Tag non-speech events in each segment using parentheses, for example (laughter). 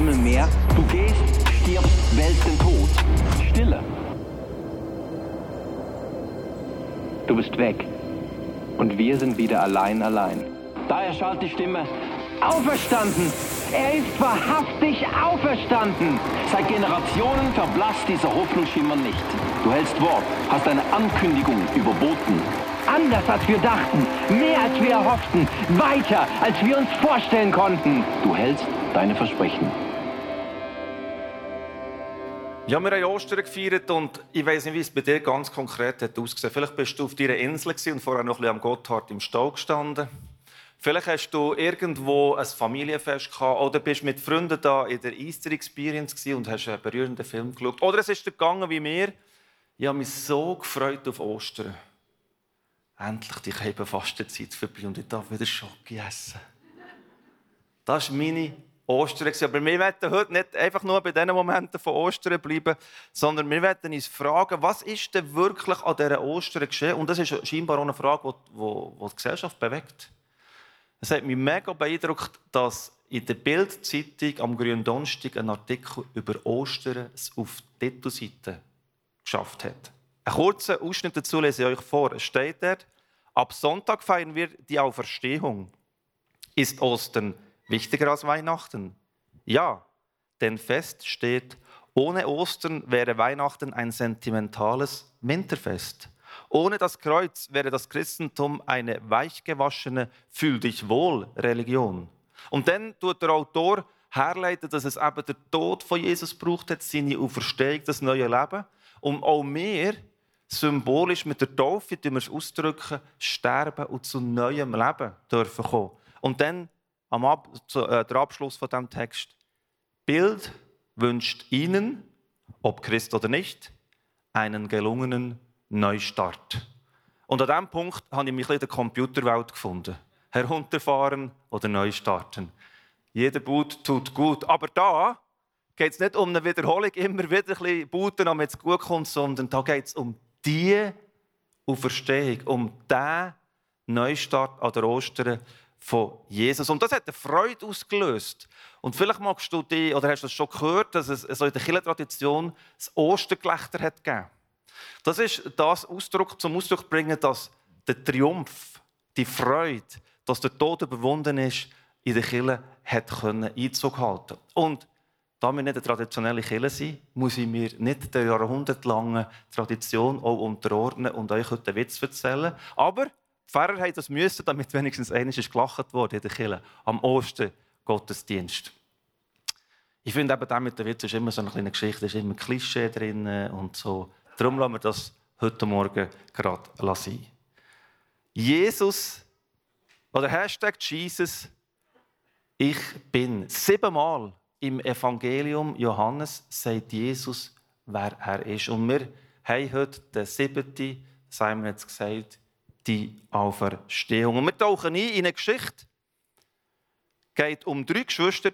Stimme mehr? Du gehst, stirbst, wälzt den Tod. Stille. Du bist weg. Und wir sind wieder allein, allein. Da erschallt die Stimme. Auferstanden! Er ist wahrhaftig auferstanden! Seit Generationen verblasst dieser Hoffnungsschimmer nicht. Du hältst Wort, hast eine Ankündigung überboten. Anders als wir dachten, mehr als wir erhofften, weiter als wir uns vorstellen konnten. Du hältst deine Versprechen. Ja, wir haben Ostern gefeiert und ich weiß nicht, wie es bei dir ganz konkret hat ausgesehen. Vielleicht bist du auf deiner Insel und vorher noch ein bisschen am Gotthard im Stall gestanden. Vielleicht hast du irgendwo ein Familienfest gehabt oder bist mit Freunden da in der Easter Experience und hast einen berührenden Film geschaut. Oder es ist dir gegangen wie mir. Ich habe mich so gefreut auf Ostern. Endlich die Fastenzeit vorbei und ich darf wieder Schoki essen. Das ist meine Ostern. Aber wir werden heute nicht einfach nur bei diesen Momenten von Ostern bleiben, sondern wir werden uns fragen, was ist denn wirklich an dieser Ostern geschehen? Und das ist scheinbar auch eine Frage, die, die die Gesellschaft bewegt. Es hat mich mega beeindruckt, dass in der Bildzeitung am grünen Donnerstag ein Artikel über Ostern auf die Titelseite geschafft hat. Einen kurzen Ausschnitt dazu lese ich euch vor. Es steht dort, ab Sonntag feiern wir die Auferstehung. Ist Ostern Wichtiger als Weihnachten? Ja, denn fest steht, ohne Ostern wäre Weihnachten ein sentimentales Winterfest. Ohne das Kreuz wäre das Christentum eine weichgewaschene Fühl dich wohl Religion. Und dann tut der Autor herleiten, dass es eben der Tod von Jesus braucht hat, seine Auferstehung, das neue Leben. Und auch wir, symbolisch mit der Taufe, die wir es ausdrücken, sterben und zu neuem Leben dürfen kommen. Und dann am Ab zu, äh, der Abschluss von dem Text. Bild wünscht Ihnen, ob Christ oder nicht, einen gelungenen Neustart. Und an diesem Punkt habe ich mich in der Computerwelt gefunden. Herunterfahren oder neu starten. Jeder Boot tut gut. Aber da geht es nicht um eine Wiederholung, immer wieder ein bisschen booten, damit es gut kommt, sondern da geht es um die Auferstehung, um den Neustart an der Ostern, von Jesus. Und das hat eine Freude ausgelöst. Und vielleicht magst du die, oder hast du das schon gehört, dass es so in der Kirchentradition das Ostergelächter hat gegeben. Das ist das Ausdruck, zum Ausdruck bringen, dass der Triumph, die Freude, dass der Tod überwunden ist, in der Kirche hat können Einzug halten. Und da wir nicht eine traditionelle Kirche sind, muss ich mir nicht der jahrhundertlangen Tradition auch unterordnen und euch heute einen Witz erzählen. Aber Pfarrer haben das müssen, damit wenigstens eines gelacht wurde in der Kirche am Osten Gottesdienst. Ich finde eben, damit der Witz ist immer so eine kleine Geschichte, ist immer ein Klischee drin und so. Darum lassen wir das heute Morgen gerade sein. Jesus oder Hashtag Jesus, ich bin. Siebenmal im Evangelium Johannes sagt Jesus, wer er ist. Und wir haben heute den siebten, Simon hat es gesagt, die Auferstehung. Und wir tauchen ein in eine Geschichte. Es geht um drei Geschwister.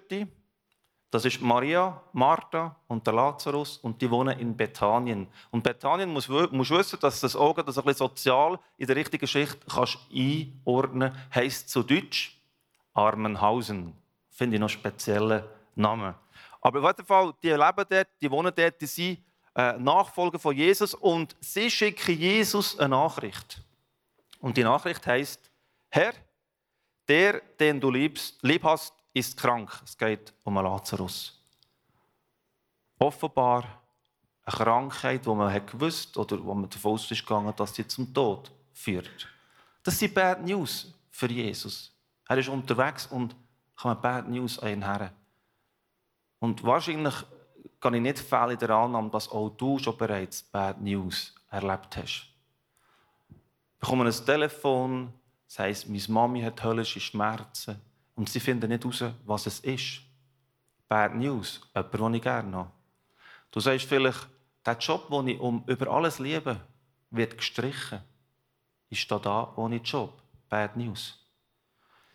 Das ist Maria, Martha und der Lazarus und die wohnen in Bethanien. Und Bethanien muss, muss wissen, dass das auch das ein bisschen sozial in der richtigen Schicht kannst einordnen heisst zu Deutsch Armenhausen. Finde ich noch speziellen Namen. Aber auf jeden Fall, die leben dort, die wohnen dort, die sind äh, Nachfolger von Jesus und sie schicken Jesus eine Nachricht. Und die Nachricht heißt: Herr, der, den du liebst, lieb hast, ist krank. Es geht um einen Lazarus. Offenbar eine Krankheit, wo man hat gewusst oder wo man davon ausgegangen dass sie zum Tod führt. Das sind Bad News für Jesus. Er ist unterwegs und kommt Bad News an ihn her. Und wahrscheinlich kann ich nicht fehlen in der Annahme, dass auch du schon bereits Bad News erlebt hast. Bekomme ein Telefon, das heisst, meine Mami hat höllische Schmerzen und sie finden nicht heraus, was es ist. Bad News, jemand, den ich gerne habe. Du sagst vielleicht, der Job, den ich um über alles liebe, wird gestrichen. Ich stehe da ohne Job. Bad News.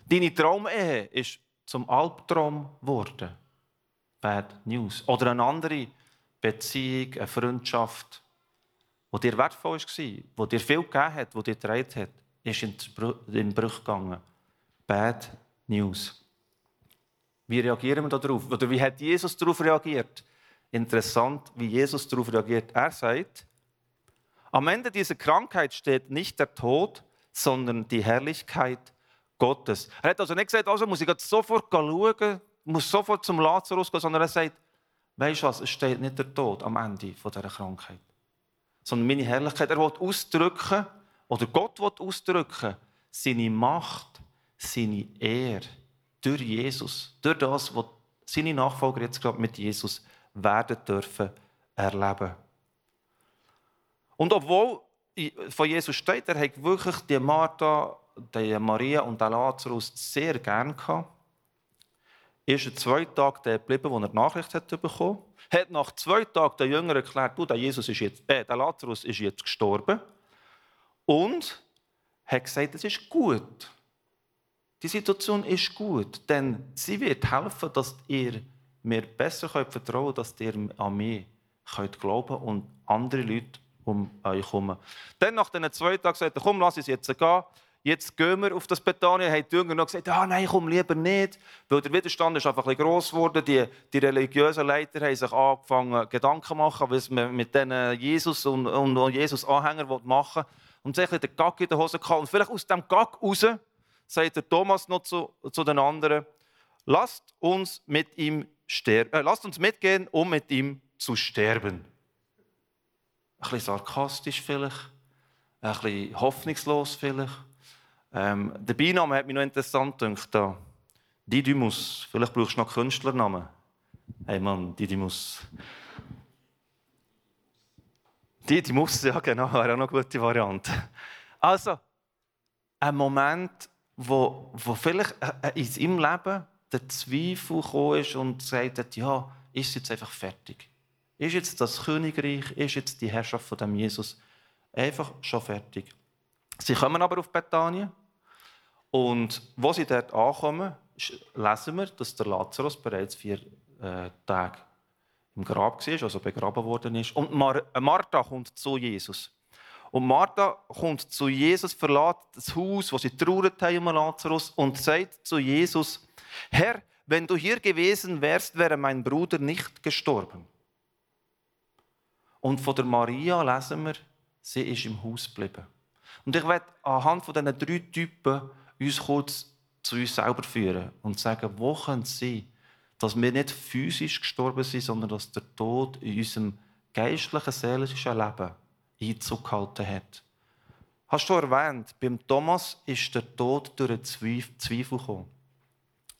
Deine Traumehe ist zum Albtraum geworden. Bad News. Oder eine andere Beziehung, eine Freundschaft, die dir wertvoll war, die dir viel gegeben hat, die dir getragen hat, ist in den Bruch gegangen. Bad News. Wie reagieren wir darauf? Oder wie hat Jesus darauf reagiert? Interessant, wie Jesus darauf reagiert. Er sagt, am Ende dieser Krankheit steht nicht der Tod, sondern die Herrlichkeit Gottes. Er hat also nicht gesagt, also muss ich sofort schauen, muss sofort zum Lazarus gehen, sondern er sagt, weißt du was, es steht nicht der Tod am Ende dieser Krankheit, sondern meine Herrlichkeit. Er will ausdrücken, oder Gott will ausdrücken, seine Macht, seine Ehre durch Jesus, durch das, was seine Nachfolger jetzt gerade mit Jesus werden dürfen erleben. Und obwohl von Jesus steht, er hat wirklich die Martha, die Maria und den Lazarus sehr gern gehabt, ist er zwei Tage geblieben, wo er die Nachricht hat bekommen hat. nach zwei Tagen den Jüngern erklärt, du, der, Jesus ist jetzt, äh, der Lazarus ist jetzt gestorben. Und hat gesagt, es ist gut. Die Situation ist gut, denn sie wird helfen, dass ihr mir besser könnt vertrauen könnt, dass ihr an mich könnt glauben und andere Leute um euch kommen. Dann nach diesen zwei Tagen sagt er, komm, lass uns jetzt gehen. Jetzt gehen wir auf das Bethanien. Haben die Jünger noch gesagt, ah, nein, komm lieber nicht. Weil der Widerstand ist einfach ein bisschen gross geworden. Die, die religiösen Leiter haben sich angefangen, Gedanken zu machen, was man mit diesen Jesus und, und Jesus-Anhängern machen will. Und sich den Gag in der Hose gehabt. Und vielleicht aus dem Gag raus sagt der Thomas noch zu, zu den anderen, lasst uns mit ihm sterben, äh, lasst uns mitgehen, um mit ihm zu sterben. Ein bisschen sarkastisch vielleicht, ein bisschen hoffnungslos vielleicht. Ähm, der Beiname hat mich noch interessant gedacht. Didymus, vielleicht brauchst du noch einen Künstlernamen. Hey Mann, Didymus. Didymus, ja genau, (laughs) wäre auch noch eine gute Variante. Also, ein Moment, wo, wo vielleicht äh, äh, in seinem Leben der Zweifel gekommen ist und gesagt hat, ja, ist jetzt einfach fertig? Ist jetzt das Königreich, ist jetzt die Herrschaft von dem Jesus einfach schon fertig? Sie kommen aber auf Bethanien und wo sie dort ankommen, lesen wir, dass der Lazarus bereits vier äh, Tage im Grab war, also begraben worden ist. Und Mar äh, Martha kommt zu Jesus. Und Martha kommt zu Jesus, verlässt das Haus, wo sie trauert haben um Lazarus und sagt zu Jesus, Herr, wenn du hier gewesen wärst, wäre mein Bruder nicht gestorben. Und von der Maria lesen wir, sie ist im Haus geblieben. Und ich werde anhand von diesen drei Typen uns kurz zu uns selber führen und sagen, wo können es sein, dass wir nicht physisch gestorben sind, sondern dass der Tod in unserem geistlichen, seelischen Leben Einzug gehalten hat. Hast du erwähnt, beim Thomas ist der Tod durch einen Zweifel gekommen.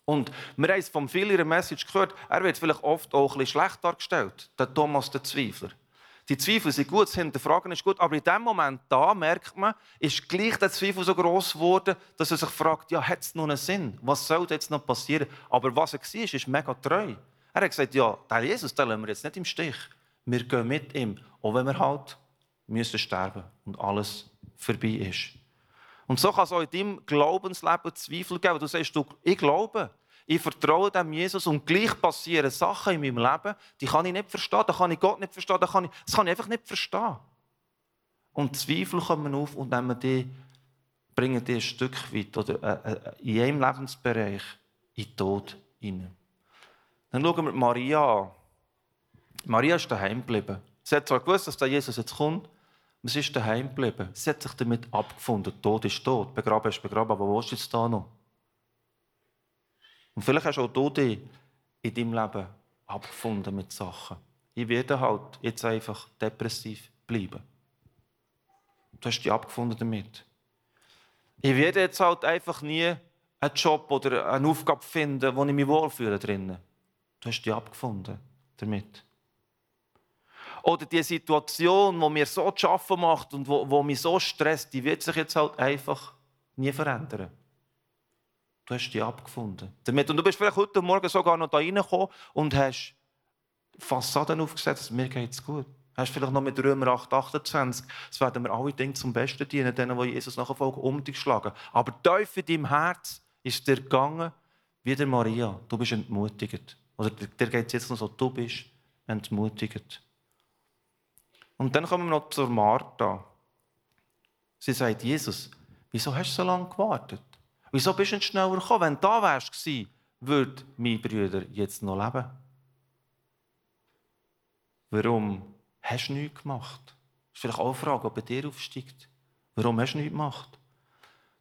Und wir haben es von vielen in der Message gehört, er wird vielleicht oft auch ein bisschen schlecht dargestellt, der Thomas, der Zweifler. Die Zweifel sind gut, das Hinterfragen ist gut, aber in dem Moment da merkt man, ist gleich der Zweifel so groß geworden, dass er sich fragt, ja, hat es noch einen Sinn? Was soll jetzt noch passieren? Aber was er war, ist mega treu. Er hat gesagt, ja, der Jesus, den lassen wir jetzt nicht im Stich. Wir gehen mit ihm, auch wenn wir halt müssen sterben und alles vorbei ist. Und so kann es auch in deinem Glaubensleben Zweifel geben. Du sagst, du, ich glaube, ich vertraue dem Jesus und gleich passieren Sachen in meinem Leben, die kann ich nicht verstehen, da kann ich Gott nicht verstehen, kann ich, das kann ich einfach nicht verstehen. Und Zweifel kommen auf und nehmen die, bringen die ein Stück weit oder äh, äh, in einem Lebensbereich in den Tod hinein. Dann schauen wir Maria an. Maria ist daheim geblieben. Sie hat zwar gewusst, dass der Jesus jetzt kommt, aber sie ist daheim geblieben. Sie hat sich damit abgefunden. Tod ist tot, begraben ist begraben, aber wo ist jetzt da noch? Und vielleicht hast auch du dich in deinem Leben abgefunden mit Sachen. Ich werde halt jetzt einfach depressiv bleiben. Du hast dich abgefunden damit. Ich werde jetzt halt einfach nie einen Job oder eine Aufgabe finden, wo ich mich wohlfühle drinnen. Du hast dich abgefunden damit. Oder die Situation, die mir so zu schaffen macht und wo, wo mich so stresst, die wird sich jetzt halt einfach nie verändern. Du hast dich abgefunden. Damit. Und du bist vielleicht heute Morgen sogar noch da reingekommen und hast Fassaden aufgesetzt, mir geht es gut. Hast vielleicht noch mit Römer 8, 28, es werden wir alle Dinge zum Besten dienen, denen, die Jesus nachfolgen, um dich schlagen. Aber tief in deinem Herz ist dir gegangen, wie der Maria, du bist entmutigt. Oder dir geht es jetzt noch so, du bist entmutigt. Und dann kommen wir noch zur Martha. Sie sagt, Jesus, wieso hast du so lange gewartet? Wieso bist du nicht schneller gekommen? Wenn du da wärst, würde mein Brüder jetzt noch leben. Warum hast du nichts gemacht? Das ist vielleicht auch eine Frage, ob er dir aufsteigt. Warum hast du nichts gemacht?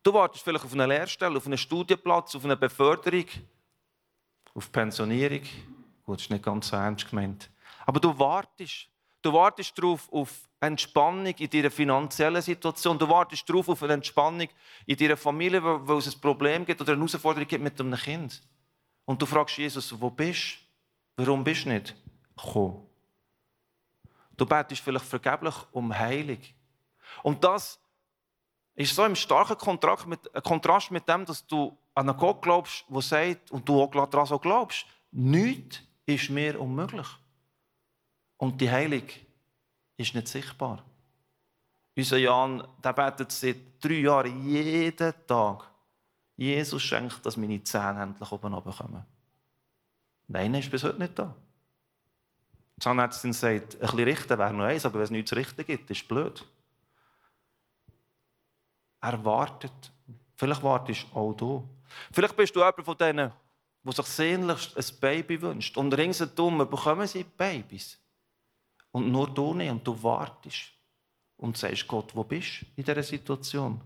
Du wartest vielleicht auf eine Lehrstelle, auf einen Studienplatz, auf eine Beförderung, auf Pensionierung. Gut, das ist nicht ganz so ernst gemeint. Aber du wartest. Du wartest darauf auf Entspannung in deiner finanziellen Situation. Du wartest darauf auf eine Entspannung in deiner Familie, weil es ein Problem gibt oder eine Herausforderung gibt mit einem Kind. Und du fragst Jesus, wo bist du? Warum bist du nicht gekommen? Du betest vielleicht vergeblich um Heilung. Und das ist so im starken Kontrast mit, Kontrast mit dem, dass du an einen Gott glaubst, der sagt, und du auch daran so glaubst, nichts ist mir unmöglich. Und die Heilung ist nicht sichtbar. Unser Jan der betet seit drei Jahren jeden Tag. Jesus schenkt, dass meine Zähne endlich oben kommen. Nein, er ist bis heute nicht da. Die Zahnärztin sagt, ein bisschen richten wäre noch eins, aber wenn es nichts zu richten gibt, ist es blöd. Er wartet. Vielleicht wartest auch du. Vielleicht bist du jemand von denen, der sich sehnlichst ein Baby wünscht. Und ringsherum bekommen sie Babys. Und nur du nicht. Und du wartest. Und sagst Gott, wo bist du in dieser Situation?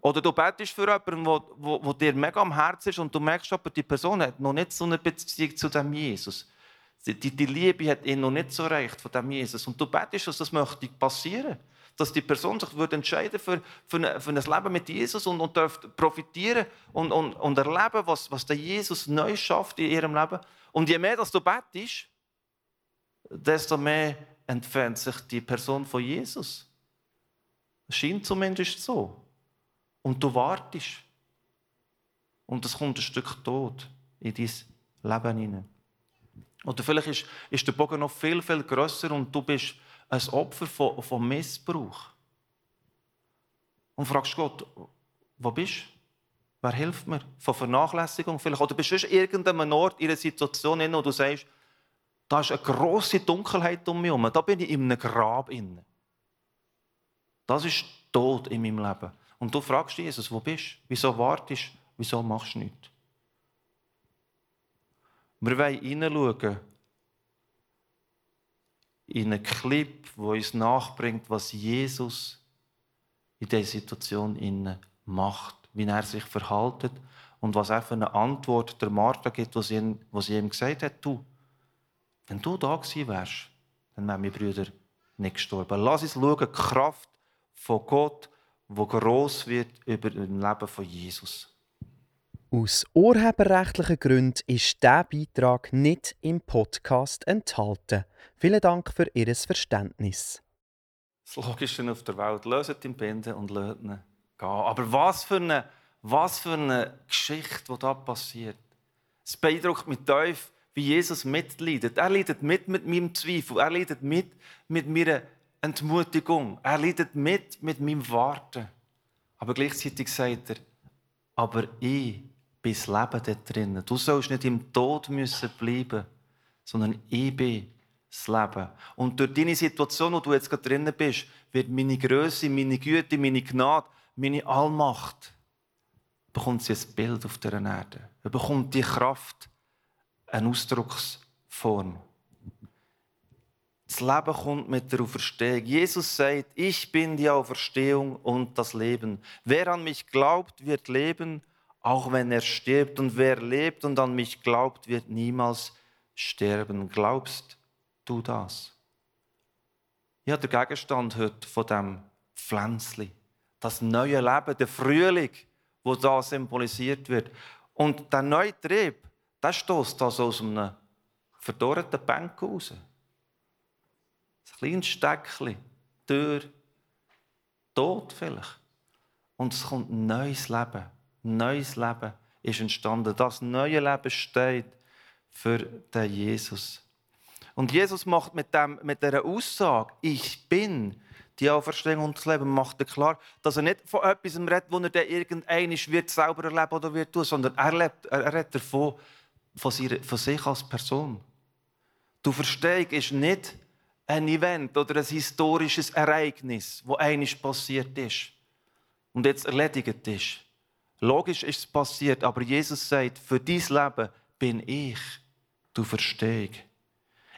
Oder du betest für jemanden, der dir mega am Herzen ist und du merkst aber, die Person hat noch nicht so eine Beziehung zu dem Jesus. Die, die Liebe hat ihn noch nicht so erreicht von dem Jesus. Und du betest, dass das möchte passieren dass die Person sich würde entscheiden für, für, ein, für ein Leben mit Jesus und, und darf profitieren und, und, und erleben, was, was der Jesus neu schafft in ihrem Leben. Und je mehr dass du betest, desto mehr entfernt sich die Person von Jesus. Es scheint zumindest so. Und du wartest. Und es kommt ein Stück Tod in dein Leben hinein. Oder vielleicht ist, ist der Bogen noch viel, viel grösser und du bist ein Opfer von, von Missbrauch. Und fragst Gott, wo bist du? Wer hilft mir? Von Vernachlässigung vielleicht? Oder bist du in irgendeinem Ort, in einer Situation, wo du sagst, da ist eine grosse Dunkelheit um mich herum. Da bin ich in einem Grab. Das ist Tod in meinem Leben. Und du fragst Jesus, wo bist du? Wieso wartest du? Wieso machst du nichts? Wir wollen hineinschauen in einen Clip, wo uns nachbringt, was Jesus in dieser Situation macht, wie er sich verhält und was er für eine Antwort der Martha gibt, wo sie ihm gesagt hat, du, wenn du da gewesen wärst, dann wären meine Brüder nicht gestorben. Lass uns schauen, die Kraft von Gott, wo groß wird über das Leben von Jesus. Aus urheberrechtlichen Gründen ist dieser Beitrag nicht im Podcast enthalten. Vielen Dank für Ihr Verständnis. Das Logische auf der Welt, löset ihn binden und löst ihn gehen. Aber was für eine, was für eine Geschichte, die da passiert. Es beeindruckt mich tief, wie Jesus mitleidet. Er leidet mit mit meinem Zweifel. Er leidet mit mit meiner Entmutigung. Er leidet mit mit meinem Warten. Aber gleichzeitig sagt er, aber ich bin das Leben dort drinnen. Du sollst nicht im Tod müssen bleiben, sondern ich bin das Leben. Und durch deine Situation, wo du jetzt gerade drinnen bist, wird meine Größe, meine Güte, meine Gnade, meine Allmacht, bekommt sie ein Bild auf der Erde. Er bekommt die Kraft, eine Ausdrucksform. Das Leben kommt mit der Auferstehung. Jesus sagt, ich bin die Auferstehung und das Leben. Wer an mich glaubt, wird leben, auch wenn er stirbt. Und wer lebt und an mich glaubt, wird niemals sterben. Glaubst du das? Ja, der Gegenstand heute von dem Pflänzli, das neue Leben, der Frühling, wo da symbolisiert wird. Und der neue Trieb, der stößt also aus einem verdorrten Bänken raus. ein kleines Steckchen, Tür, Tod vielleicht. Und es kommt ein neues Leben. Ein neues Leben ist entstanden. Das neue Leben steht für den Jesus. Und Jesus macht mit, dem, mit dieser Aussage, ich bin die Auferstehung und das Leben, macht er klar, dass er nicht von etwas redet, wo er dann irgendeinisch wird selber erleben oder wird tun, sondern er, lebt, er redet davon, von, sich als Person. Du Verstehung ist nicht ein Event oder ein historisches Ereignis, wo einisch passiert ist und jetzt erledigt ist. Logisch ist es passiert, aber Jesus sagt, für dein Leben bin ich, du Verstehung.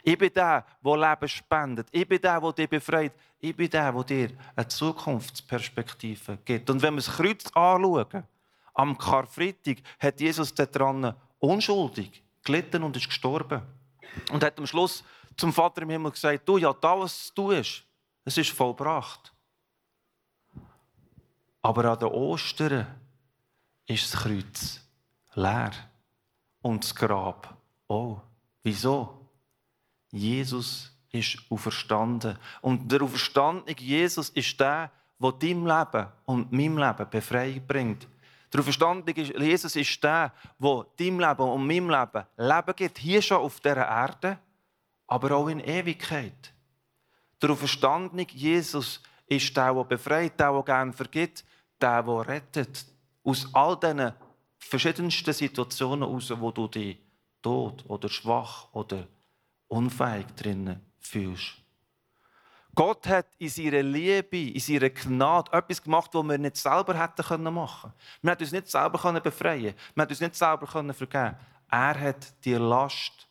Ich bin der, der Leben spendet. Ich bin der, der dich befreit. Ich bin der, der dir eine Zukunftsperspektive gibt. Und wenn wir das Kreuz anschauen, am Karfreitag hat Jesus daran unschuldig gelitten und ist gestorben. Und hat am Schluss zum Vater im Himmel gesagt, du, ja, da, was du tust, es ist vollbracht. Aber an der Ostern ist das Kreuz leer. Und das Grab auch. Wieso? Jesus ist auferstanden. Und der auferstandene Jesus ist der, der dein Leben und meinem Leben Befreiung bringt. Der auferstandene Jesus ist der, der deinem Leben und meinem Leben Leben gibt, hier schon auf dieser Erde, aber auch in Ewigkeit. Der auferstandene Jesus ist der, der befreit, der, der gerne vergibt, der, der rettet. Aus all diesen verschiedensten Situationen heraus, wo du dich tot oder schwach oder unfähig drinnen fühlst. Gott hat in seiner Liebe, in seiner Gnade etwas gemacht, was wir nicht selber hätten machen können. Wir hätten uns nicht selber befreien können. Wir hätten uns nicht selber vergeben können. Er hat die Last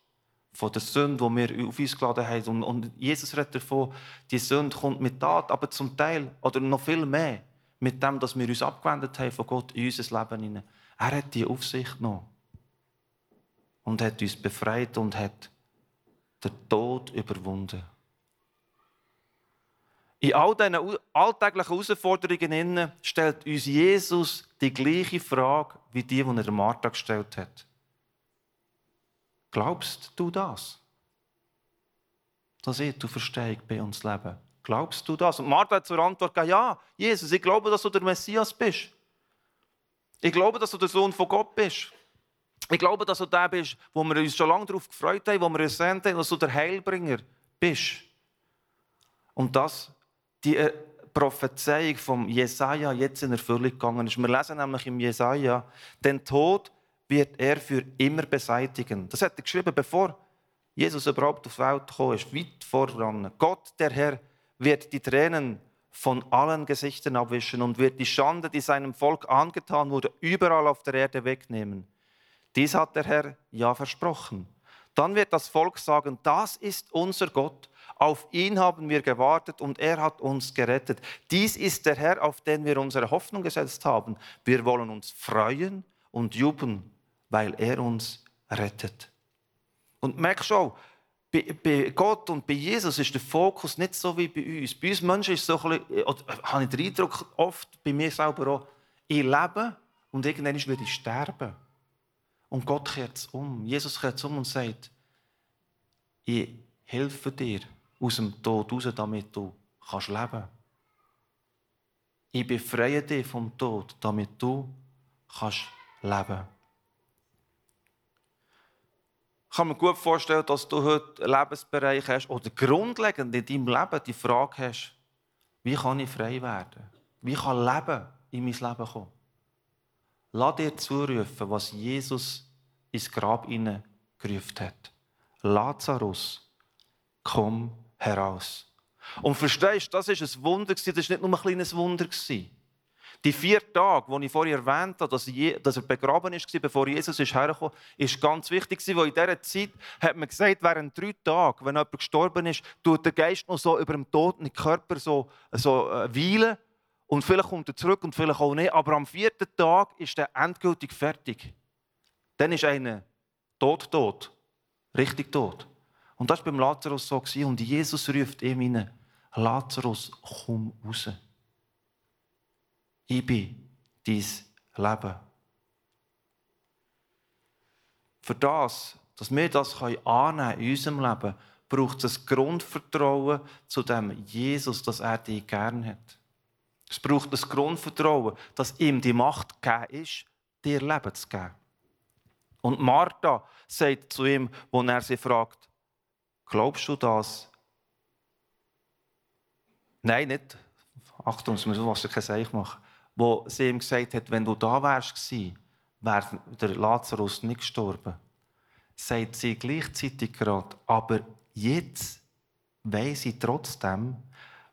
von der Sünde, die wir auf uns geladen haben. Und Jesus redet davon, die Sünde kommt mit Tat, aber zum Teil, oder noch viel mehr, mit dem, dass wir uns abgewendet haben von Gott in unser Leben. Er hat die Aufsicht genommen. Und hat uns befreit und hat den Tod überwunden. In all diesen alltäglichen Herausforderungen stellt uns Jesus die gleiche Frage wie die, die er Martha gestellt hat. Glaubst du das? Dass ich du Verstehung bei uns leben. Glaubst du das? Und Martha hat zur Antwort gegeben, ja, Jesus, ich glaube, dass du der Messias bist. Ich glaube, dass du der Sohn von Gott bist. Ich glaube, dass du der bist, wo wir uns schon lange darauf gefreut haben, wo wir uns sehen, dass du der Heilbringer bist. Und dass die äh, Prophezeiung vom Jesaja jetzt in Erfüllung gegangen ist. Wir lesen nämlich im Jesaja, den Tod wird er für immer beseitigen. Das hat er geschrieben, bevor Jesus überhaupt auf die Welt gekommen ist, weit voran. Gott, der Herr, wird die Tränen von allen Gesichtern abwischen und wird die Schande, die seinem Volk angetan wurde, überall auf der Erde wegnehmen. Dies hat der Herr ja versprochen. Dann wird das Volk sagen, das ist unser Gott. Auf ihn haben wir gewartet und er hat uns gerettet. Dies ist der Herr, auf den wir unsere Hoffnung gesetzt haben. Wir wollen uns freuen und jubeln, weil er uns rettet. Und merk schon, bei, Gott und bei Jesus ist der Fokus nicht so wie bei uns. Bei uns Menschen ist es so ein bisschen, oder, habe ich den Eindruck, oft bei mir selber auch, ich lebe und irgendwann werde ich sterben. Und Gott kehrt es um. Jesus kehrt es um und sagt, ich helfe dir aus dem Tod raus, damit du kannst leben Ich befreie dich vom Tod, damit du kannst leben kannst. Ich kann mir gut vorstellen, dass du heute einen Lebensbereich hast oder grundlegend in deinem Leben die Frage hast, wie kann ich frei werden? Wie kann Leben in mein Leben kommen? Lass dir zurufen, was Jesus ins Grab gerufen hat. Lazarus, komm heraus. Und verstehst, du, das ist ein Wunder, das war nicht nur ein kleines Wunder. Die vier Tage, die ich vorher erwähnt habe, dass, er begraben war, bevor Jesus herkam, ist ganz wichtig, weil in dieser Zeit hat man gesagt, während drei Tagen, wenn jemand gestorben ist, tut der Geist noch so über dem toten Körper so, so äh, weilen. Und vielleicht kommt er zurück und vielleicht auch nicht. Aber am vierten Tag ist er endgültig fertig. Dann ist einer tot, tot. Richtig tot. Und das war beim Lazarus so. Und Jesus ruft ihm rein, Lazarus, komm raus. Ich bin dein Leben. Für das, dass wir das annehmen in unserem Leben, braucht es ein Grundvertrauen zu dem Jesus, dass er dich gern hat. Es braucht ein Grundvertrauen, dass ihm die Macht gegeben ist, dir Leben zu geben. Und Martha sagt zu ihm, wo er sie fragt, glaubst du das? Nein, nicht. Achtung, es muss was kein Seich machen. Wo sie ihm gesagt hat, wenn du da wärst, wäre der Lazarus nicht gestorben. Sagt sie gleichzeitig gerade, aber jetzt weiß ich trotzdem,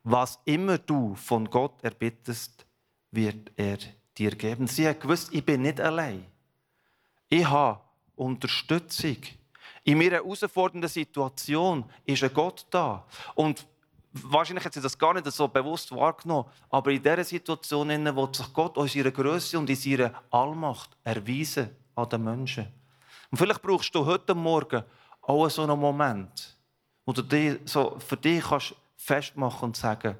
was immer du von Gott erbittest, wird er dir geben. Sie hat gewusst, ich bin nicht allein. Ich habe Unterstützung. In meiner herausfordernden Situation ist ein Gott da. Und wahrscheinlich hat sie das gar nicht so bewusst wahrgenommen, aber in dieser Situation will sich Gott in seiner Größe und in seiner Allmacht erweisen an den Menschen. Und vielleicht brauchst du heute Morgen auch so einen Moment, wo du dich so für dich kannst festmachen und sagen,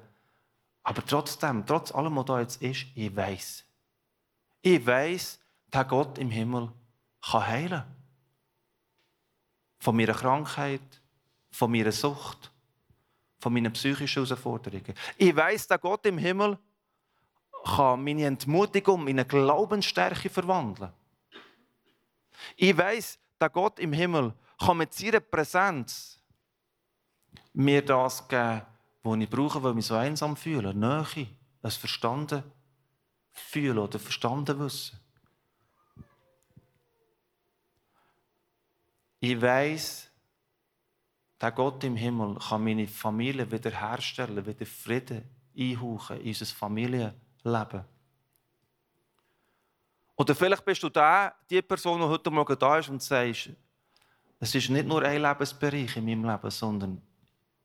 aber trotzdem, trotz allem, was da jetzt ist, ich weiß. Ich weiß, der Gott im Himmel kann heilen. Von meiner Krankheit, von meiner Sucht, von meinen psychischen Herausforderungen. Ich weiß, der Gott im Himmel kann meine Entmutigung in eine Glaubensstärke verwandeln. Ich weiß, der Gott im Himmel kann mit seiner Präsenz mir das geben, was ich brauche, weil ich mich so einsam fühle. Nähe, ein Verstanden fühlen oder Verstanden wissen. Ich weiß, der Gott im Himmel kann meine Familie wiederherstellen, wieder Frieden einhauchen in unser Familienleben. Oder vielleicht bist du da, die Person, die heute Morgen da ist und sagst, es ist nicht nur ein Lebensbereich in meinem Leben, sondern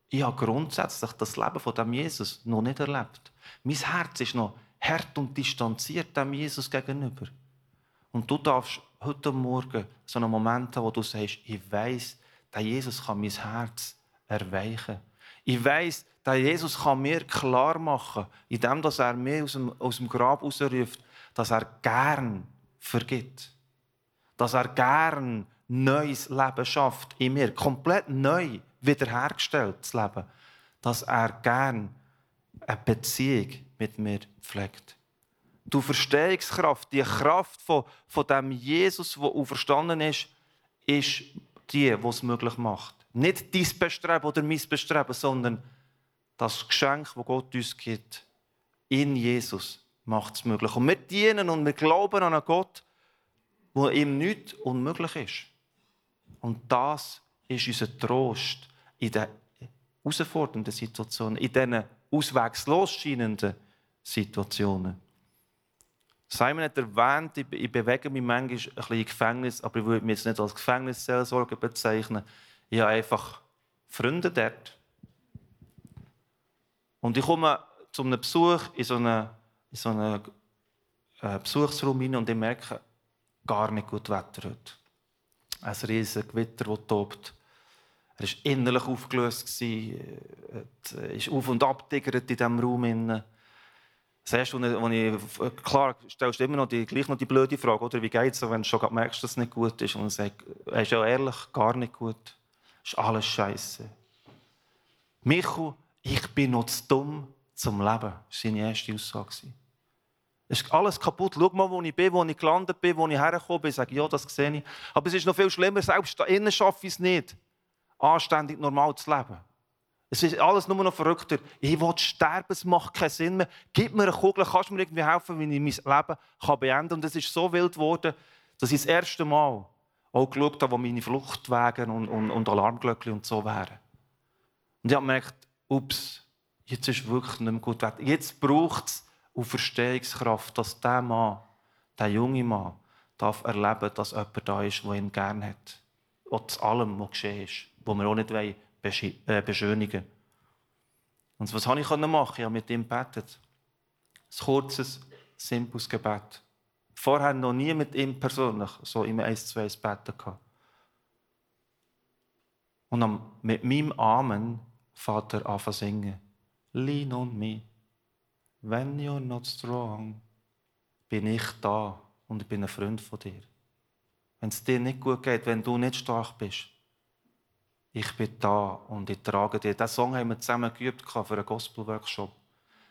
ich habe grundsätzlich das Leben von dem Jesus noch nicht erlebt. Mein Herz ist noch hart und distanziert dem Jesus gegenüber. Und du darfst heute Morgen so einen Moment haben, wo du sagst, ich weiß, der Jesus kann mein Herz erweichen. Ich weiß, der Jesus kann mir klar machen, indem er mir aus dem, aus dem Grab rausruft, dass er gern vergibt. Dass er gern neues Leben schafft in mir. Komplett neu wiederhergestelltes Leben. Dass er gern eine Beziehung mit mir pflegt. Die Verstehungskraft, die Kraft von, von dem Jesus, der auferstanden ist, ist die, die es möglich macht. Nicht dein Bestreben oder mein Bestreben, sondern das Geschenk, das Gott uns gibt, in Jesus macht es möglich. Und wir dienen und wir glauben an einen Gott, wo ihm nichts unmöglich ist. Und das ist unser Trost in den herausfordernden Situationen, in diesen auswegslos scheinenden Situationen. Simon hat erwähnt, ich bewege mich manchmal ein bisschen im Gefängnis, aber ich würde mich jetzt nicht als Gefängnisseelsorger bezeichnen. Ich habe einfach Freunde dort. Und ich komme zu einem Besuch in so einen, in so einen äh, Besuchsraum hinein und ich merke, gar nicht gut Wetter heute. Ein riesiges Gewitter, das tobt. Er war innerlich aufgelöst, er ist auf- und ab in diesem Raum. Das erste, was ich, klar, stellst du immer noch die, gleich noch die blöde Frage, oder? wie geht es, wenn du schon merkst, dass es nicht gut ist. Und er sagt, er ist ja ehrlich, gar nicht gut. Es ist alles scheiße. Michu, ich bin noch zu dumm zum Leben. Das war seine erste Aussage. Es ist alles kaputt. Schau mal, wo ich bin, wo ich gelandet bin, wo ich hergekommen bin. Ich sage, ja, das sehe ich. Aber es ist noch viel schlimmer, selbst da innen schaffe ich es nicht, anständig normal zu leben. Es ist alles nur noch verrückter. Ich will sterben, es macht keinen Sinn mehr. Gib mir eine Kugel, kannst du mir irgendwie helfen, wie ich mein Leben kann beenden kann. Und es ist so wild geworden, dass ich das erste Mal auch geschaut habe, wo meine Fluchtwege und, und, und Alarmglöckchen und so wären. Und ich habe gemerkt, ups, jetzt ist wirklich nicht mehr gut. Jetzt braucht es auf Verstehungskraft, dass dieser Mann, der junge Mann, darf erleben, dass jemand da ist, der ihn gerne hat. Trotz allem, was geschehen ist, wo wir auch nicht wollen beschönigen. Und was habe ich machen? Ich habe mit ihm gebetet. Ein kurzes, simples Gebet. Vorher noch nie mit ihm persönlich so im 1 2 beten gehabt. Und mit meinem Amen Vater anfangen singen. Lean on me. When you're not strong, bin ich da und ich bin ein Freund von dir. Wenn es dir nicht gut geht, wenn du nicht stark bist, ich bin da und ich trage dir. Diesen Song haben wir zusammen geübt für einen Gospel-Workshop.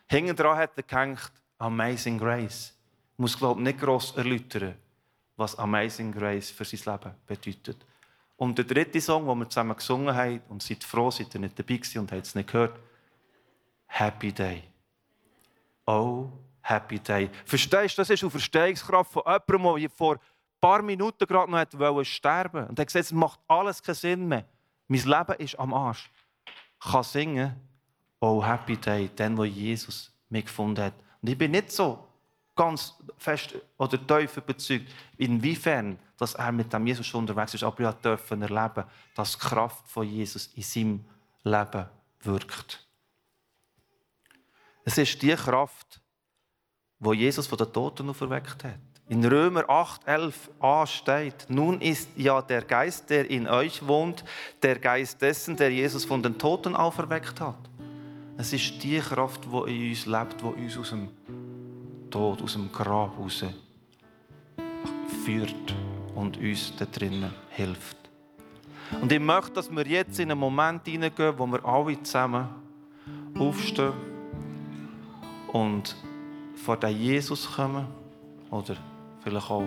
Hinten dran hat er gehängt, Amazing Grace. Ich muss, glaube ich, nicht gross erläutern, was Amazing Grace für sein Leben bedeutet. Und der dritte Song, den wir zusammen gesungen haben, und seid froh, seid ihr nicht dabei gewesen und habt es nicht gehört, Happy Day. Oh, Happy Day. Verstehst du, das ist eine Verstehungskraft von jemandem, der vor ein paar Minuten gerade noch wollte sterben Und er hat gesagt, es macht alles keinen Sinn mehr. Mein Leben ist am Arsch. Ich kann singen, oh Happy Day, dann, wo Jesus mich gefunden hat. Und ich bin nicht so ganz fest oder tief überzeugt, inwiefern dass er mit dem Jesus schon unterwegs ist, aber ich durfte erleben, dass die Kraft von Jesus in seinem Leben wirkt. Es ist die Kraft, wo Jesus von den Toten auferweckt hat. In Römer 8, 11a steht, nun ist ja der Geist, der in euch wohnt, der Geist dessen, der Jesus von den Toten auferweckt hat. Es ist die Kraft, die in uns lebt, die uns aus dem Tod, aus dem Grab raus führt und uns da drinnen hilft. Und ich möchte, dass wir jetzt in einen Moment hineingehen, wo wir alle zusammen aufstehen und vor den Jesus kommen oder vielleicht auch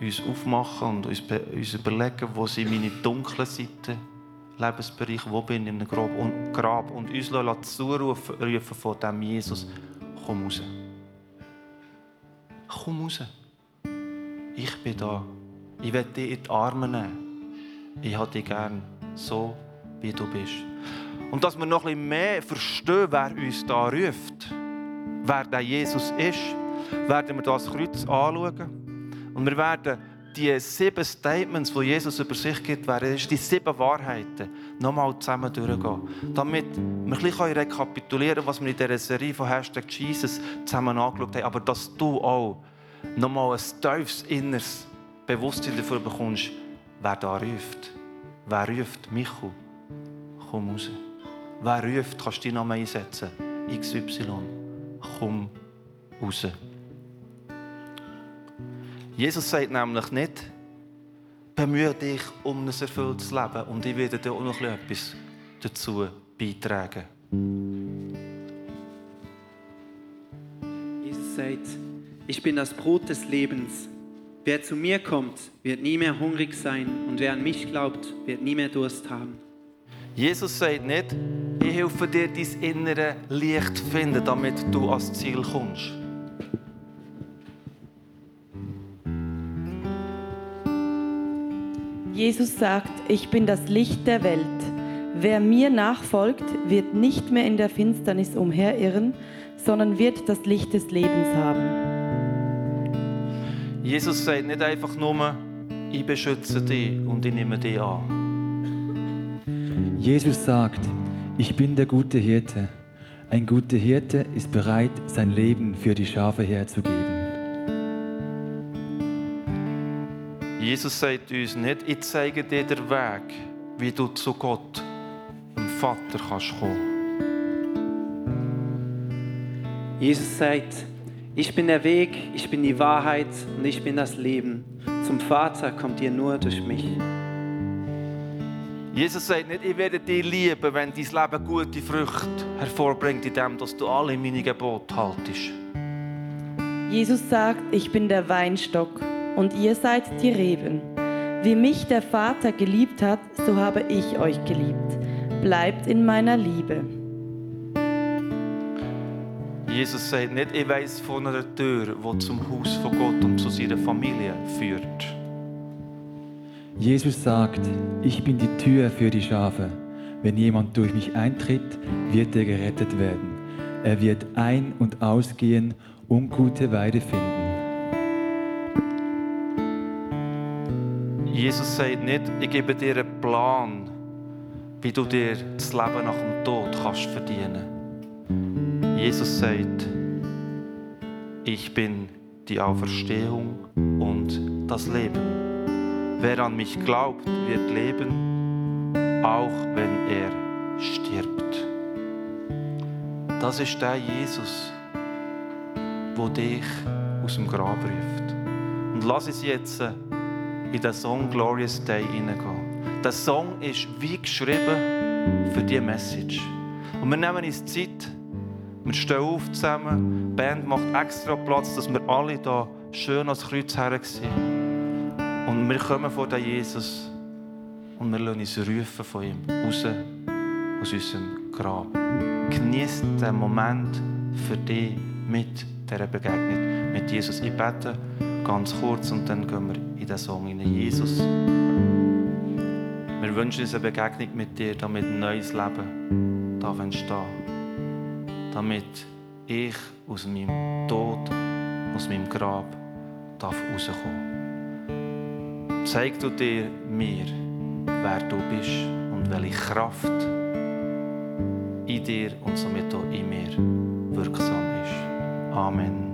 uns aufmachen und uns, uns überlegen, wo sind meine dunklen Seiten, Lebensbereiche, wo bin ich in einem Grab und, Grab und uns zurufen rufen von dem Jesus, komm raus. Komm raus. Ich bin da. Ich werde dich in die Arme nehmen. Ich habe dich gern so, wie du bist. Und dass wir noch ein bisschen mehr verstehen, wer uns da ruft, wer der Jesus ist, werden wir das Kreuz anschauen. Und wir werden die sieben Statements, die Jesus über sich gibt, werden die sieben Wahrheiten nochmal zusammen durchgehen. Damit wir ein bisschen rekapitulieren können, was wir in dieser Serie von Hashtag Jesus zusammen angeschaut haben. Aber dass du auch nochmal ein tiefes inneres Bewusstsein dafür bekommst, wer da ruft. Wer ruft? Michu, komm raus. Wer ruft, kannst du deinen Namen einsetzen. XY, komm raus. Jesus sagt nämlich nicht, bemühe dich um ein erfülltes Leben und ich werde dir auch noch etwas dazu beitragen. Jesus sagt, ich bin das Brot des Lebens. Wer zu mir kommt, wird nie mehr hungrig sein und wer an mich glaubt, wird nie mehr Durst haben. Jesus sagt nicht, ich helfe dir, dein innere Licht zu finden, damit du ans Ziel kommst. Jesus sagt, ich bin das Licht der Welt. Wer mir nachfolgt, wird nicht mehr in der Finsternis umherirren, sondern wird das Licht des Lebens haben. Jesus sagt nicht einfach nur, ich beschütze dich und ich nehme dich an. Jesus sagt, ich bin der gute Hirte. Ein guter Hirte ist bereit, sein Leben für die Schafe herzugeben. Jesus sagt uns nicht, ich zeige dir den Weg, wie du zu Gott, dem Vater, kannst kommen. Jesus sagt, ich bin der Weg, ich bin die Wahrheit und ich bin das Leben. Zum Vater kommt ihr nur durch mich. Jesus sagt nicht, ich werde dich lieben, wenn dein Leben gute Früchte hervorbringt, indem dass du alle meine Gebote haltest. Jesus sagt, ich bin der Weinstock und ihr seid die Reben. Wie mich der Vater geliebt hat, so habe ich euch geliebt. Bleibt in meiner Liebe. Jesus sagt nicht, ich weiß von einer Tür, die zum Haus von Gott und zu seiner Familie führt. Jesus sagt, ich bin die Tür für die Schafe. Wenn jemand durch mich eintritt, wird er gerettet werden. Er wird ein- und ausgehen und gute Weide finden. Jesus sagt nicht, ich gebe dir einen Plan, wie du dir das Leben nach dem Tod kannst verdienen. Jesus sagt, ich bin die Auferstehung und das Leben. Wer an mich glaubt, wird leben, auch wenn er stirbt. Das ist der Jesus, wo dich aus dem Grab ruft. Und lass es jetzt in den Song Glorious Day hineingehen. Der Song ist wie geschrieben für diese Message. Und wir nehmen uns Zeit, wir stehen auf zusammen, die Band macht extra Platz, dass wir alle hier schön ans Kreuz her sind. Und wir kommen vor den Jesus und wir lassen uns rufen von ihm raus aus unserem Grab. Genießt den Moment für dich mit dieser Begegnung mit Jesus. Ich bete ganz kurz und dann gehen wir in den Song hinein. Jesus, wir wünschen uns eine Begegnung mit dir, damit ein neues Leben darf entstehen. Damit ich aus meinem Tod, aus meinem Grab darf rauskommen. Zeig du dir mir, wer du bist und welche Kraft in dir und somit auch in mir wirksam ist. Amen.